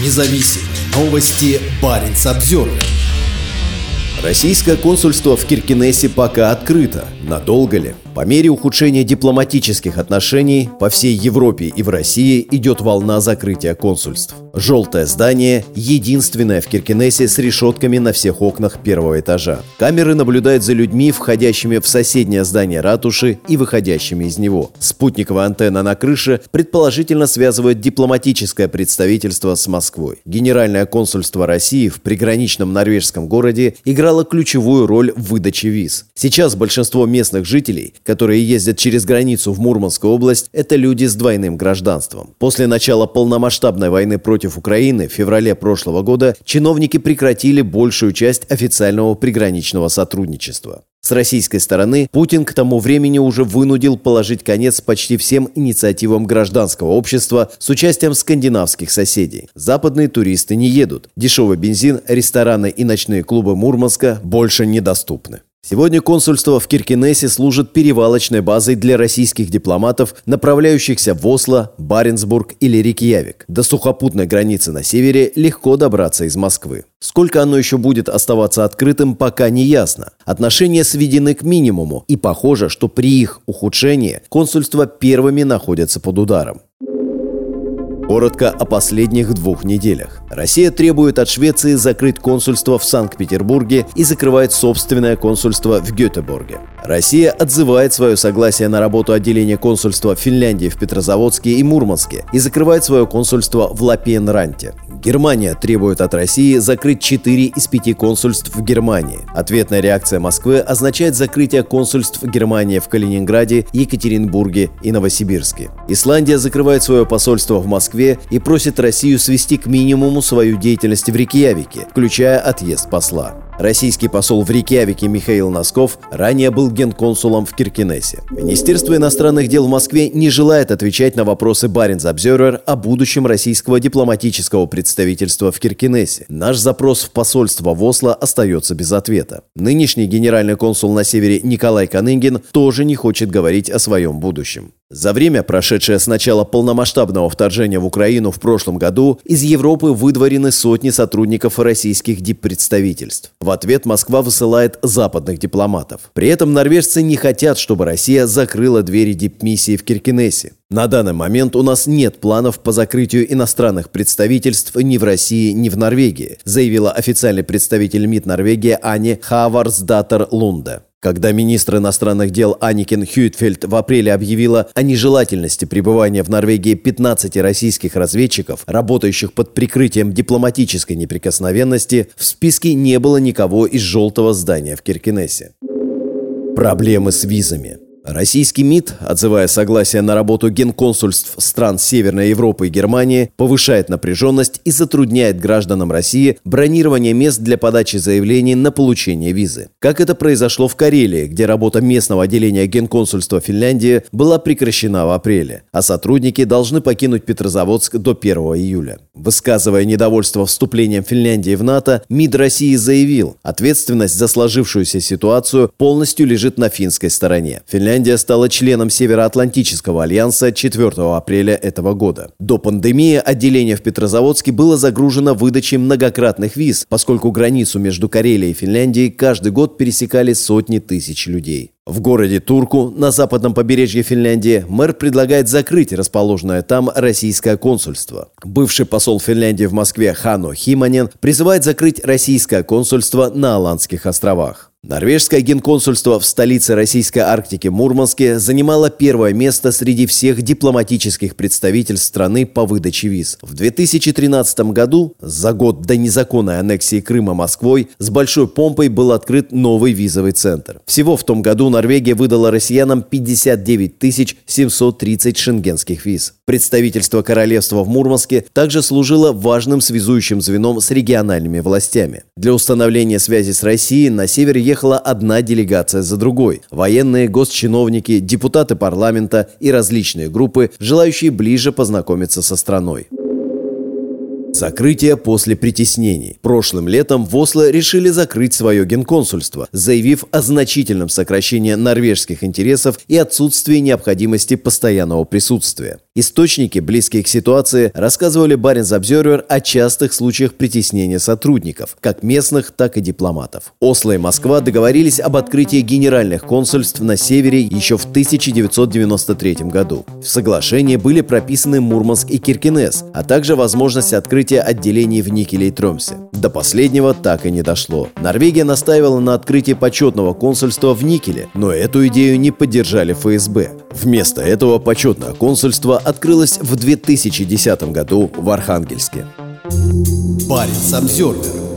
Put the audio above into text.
независим. Новости Баренц Обзервер. Российское консульство в Киркинессе пока открыто. Надолго ли? По мере ухудшения дипломатических отношений по всей Европе и в России идет волна закрытия консульств. Желтое здание – единственное в Киркинессе с решетками на всех окнах первого этажа. Камеры наблюдают за людьми, входящими в соседнее здание ратуши и выходящими из него. Спутниковая антенна на крыше предположительно связывает дипломатическое представительство с Москвой. Генеральное консульство России в приграничном норвежском городе играло ключевую роль в выдаче виз. Сейчас большинство местных жителей которые ездят через границу в Мурманскую область, это люди с двойным гражданством. После начала полномасштабной войны против Украины в феврале прошлого года чиновники прекратили большую часть официального приграничного сотрудничества. С российской стороны Путин к тому времени уже вынудил положить конец почти всем инициативам гражданского общества с участием скандинавских соседей. Западные туристы не едут. Дешевый бензин, рестораны и ночные клубы Мурманска больше недоступны. Сегодня консульство в Киркинессе служит перевалочной базой для российских дипломатов, направляющихся в Осло, Баренцбург или Рикьявик. До сухопутной границы на севере легко добраться из Москвы. Сколько оно еще будет оставаться открытым, пока не ясно. Отношения сведены к минимуму, и похоже, что при их ухудшении консульства первыми находятся под ударом. Коротко о последних двух неделях. Россия требует от Швеции закрыть консульство в Санкт-Петербурге и закрывает собственное консульство в Гетеборге. Россия отзывает свое согласие на работу отделения консульства Финляндии в Петрозаводске и Мурманске и закрывает свое консульство в Лапенранте. Германия требует от России закрыть 4 из 5 консульств в Германии. Ответная реакция Москвы означает закрытие консульств Германии в Калининграде, Екатеринбурге и Новосибирске. Исландия закрывает свое посольство в Москве и просит Россию свести к минимуму свою деятельность в Рейкьявике, включая отъезд посла. Российский посол в Рейкьявике Михаил Носков ранее был генконсулом в Киркинессе. Министерство иностранных дел в Москве не желает отвечать на вопросы Баренц Обзервер о будущем российского дипломатического представительства в Киркинессе. Наш запрос в посольство в Осло остается без ответа. Нынешний генеральный консул на севере Николай Каныгин тоже не хочет говорить о своем будущем. За время, прошедшее с начала полномасштабного вторжения в Украину в прошлом году, из Европы выдворены сотни сотрудников российских диппредставительств. В ответ Москва высылает западных дипломатов. При этом норвежцы не хотят, чтобы Россия закрыла двери дипмиссии в Киркинессе. На данный момент у нас нет планов по закрытию иностранных представительств ни в России, ни в Норвегии, заявила официальный представитель МИД Норвегии Ани Хаварсдатер Лунде. Когда министр иностранных дел Аникин Хьюитфельд в апреле объявила о нежелательности пребывания в Норвегии 15 российских разведчиков, работающих под прикрытием дипломатической неприкосновенности, в списке не было никого из желтого здания в Киркинессе. Проблемы с визами. Российский МИД, отзывая согласие на работу генконсульств стран Северной Европы и Германии, повышает напряженность и затрудняет гражданам России бронирование мест для подачи заявлений на получение визы. Как это произошло в Карелии, где работа местного отделения генконсульства Финляндии была прекращена в апреле, а сотрудники должны покинуть Петрозаводск до 1 июля. Высказывая недовольство вступлением Финляндии в НАТО, МИД России заявил, ответственность за сложившуюся ситуацию полностью лежит на финской стороне. Финляндия стала членом Североатлантического альянса 4 апреля этого года. До пандемии отделение в Петрозаводске было загружено выдачей многократных виз, поскольку границу между Карелией и Финляндией каждый год пересекали сотни тысяч людей. В городе Турку, на западном побережье Финляндии, мэр предлагает закрыть расположенное там российское консульство. Бывший посол Финляндии в Москве Хано Химанен призывает закрыть российское консульство на Аландских островах. Норвежское генконсульство в столице Российской Арктики Мурманске занимало первое место среди всех дипломатических представительств страны по выдаче виз. В 2013 году, за год до незаконной аннексии Крыма Москвой, с большой помпой был открыт новый визовый центр. Всего в том году Норвегия выдала россиянам 59 730 шенгенских виз. Представительство королевства в Мурманске также служило важным связующим звеном с региональными властями. Для установления связи с Россией на севере ехала одна делегация за другой. Военные, госчиновники, депутаты парламента и различные группы, желающие ближе познакомиться со страной. Закрытие после притеснений. Прошлым летом в Осло решили закрыть свое генконсульство, заявив о значительном сокращении норвежских интересов и отсутствии необходимости постоянного присутствия. Источники, близкие к ситуации, рассказывали Баренц Обзервер о частых случаях притеснения сотрудников, как местных, так и дипломатов. Осло и Москва договорились об открытии генеральных консульств на севере еще в 1993 году. В соглашении были прописаны Мурманск и Киркинес, а также возможность открытия отделений в Никеле и Тромсе. До последнего так и не дошло. Норвегия настаивала на открытии почетного консульства в Никеле, но эту идею не поддержали ФСБ. Вместо этого почетное консульство открылось в 2010 году в Архангельске. Парень Самсервер